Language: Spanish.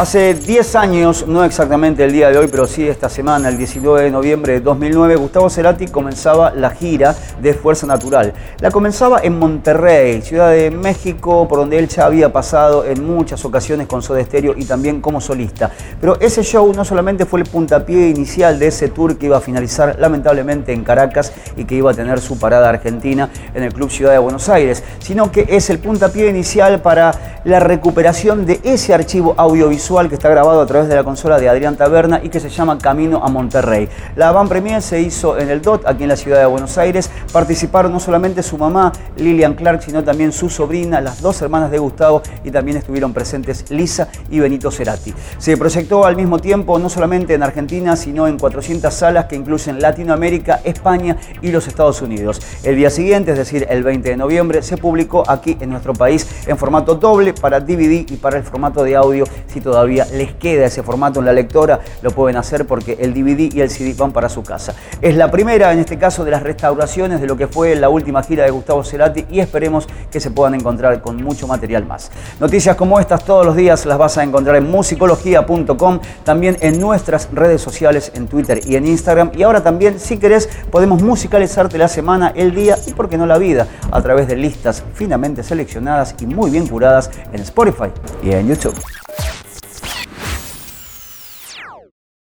Hace 10 años, no exactamente el día de hoy, pero sí esta semana, el 19 de noviembre de 2009, Gustavo Cerati comenzaba la gira de Fuerza Natural. La comenzaba en Monterrey, Ciudad de México, por donde él ya había pasado en muchas ocasiones con Soda Stereo y también como solista. Pero ese show no solamente fue el puntapié inicial de ese tour que iba a finalizar lamentablemente en Caracas y que iba a tener su parada argentina en el Club Ciudad de Buenos Aires, sino que es el puntapié inicial para la recuperación de ese archivo audiovisual que está grabado a través de la consola de Adrián Taberna y que se llama Camino a Monterrey. La van premier se hizo en el DOT, aquí en la ciudad de Buenos Aires. Participaron no solamente su mamá, Lilian Clark, sino también su sobrina, las dos hermanas de Gustavo y también estuvieron presentes Lisa y Benito Cerati. Se proyectó al mismo tiempo no solamente en Argentina, sino en 400 salas que incluyen Latinoamérica, España y los Estados Unidos. El día siguiente, es decir, el 20 de noviembre, se publicó aquí en nuestro país en formato doble para DVD y para el formato de audio si todavía todavía les queda ese formato en la lectora, lo pueden hacer porque el DVD y el CD van para su casa. Es la primera, en este caso, de las restauraciones de lo que fue la última gira de Gustavo Cerati y esperemos que se puedan encontrar con mucho material más. Noticias como estas todos los días las vas a encontrar en musicología.com, también en nuestras redes sociales, en Twitter y en Instagram. Y ahora también, si querés, podemos musicalizarte la semana, el día y, por qué no, la vida, a través de listas finamente seleccionadas y muy bien curadas en Spotify y en YouTube.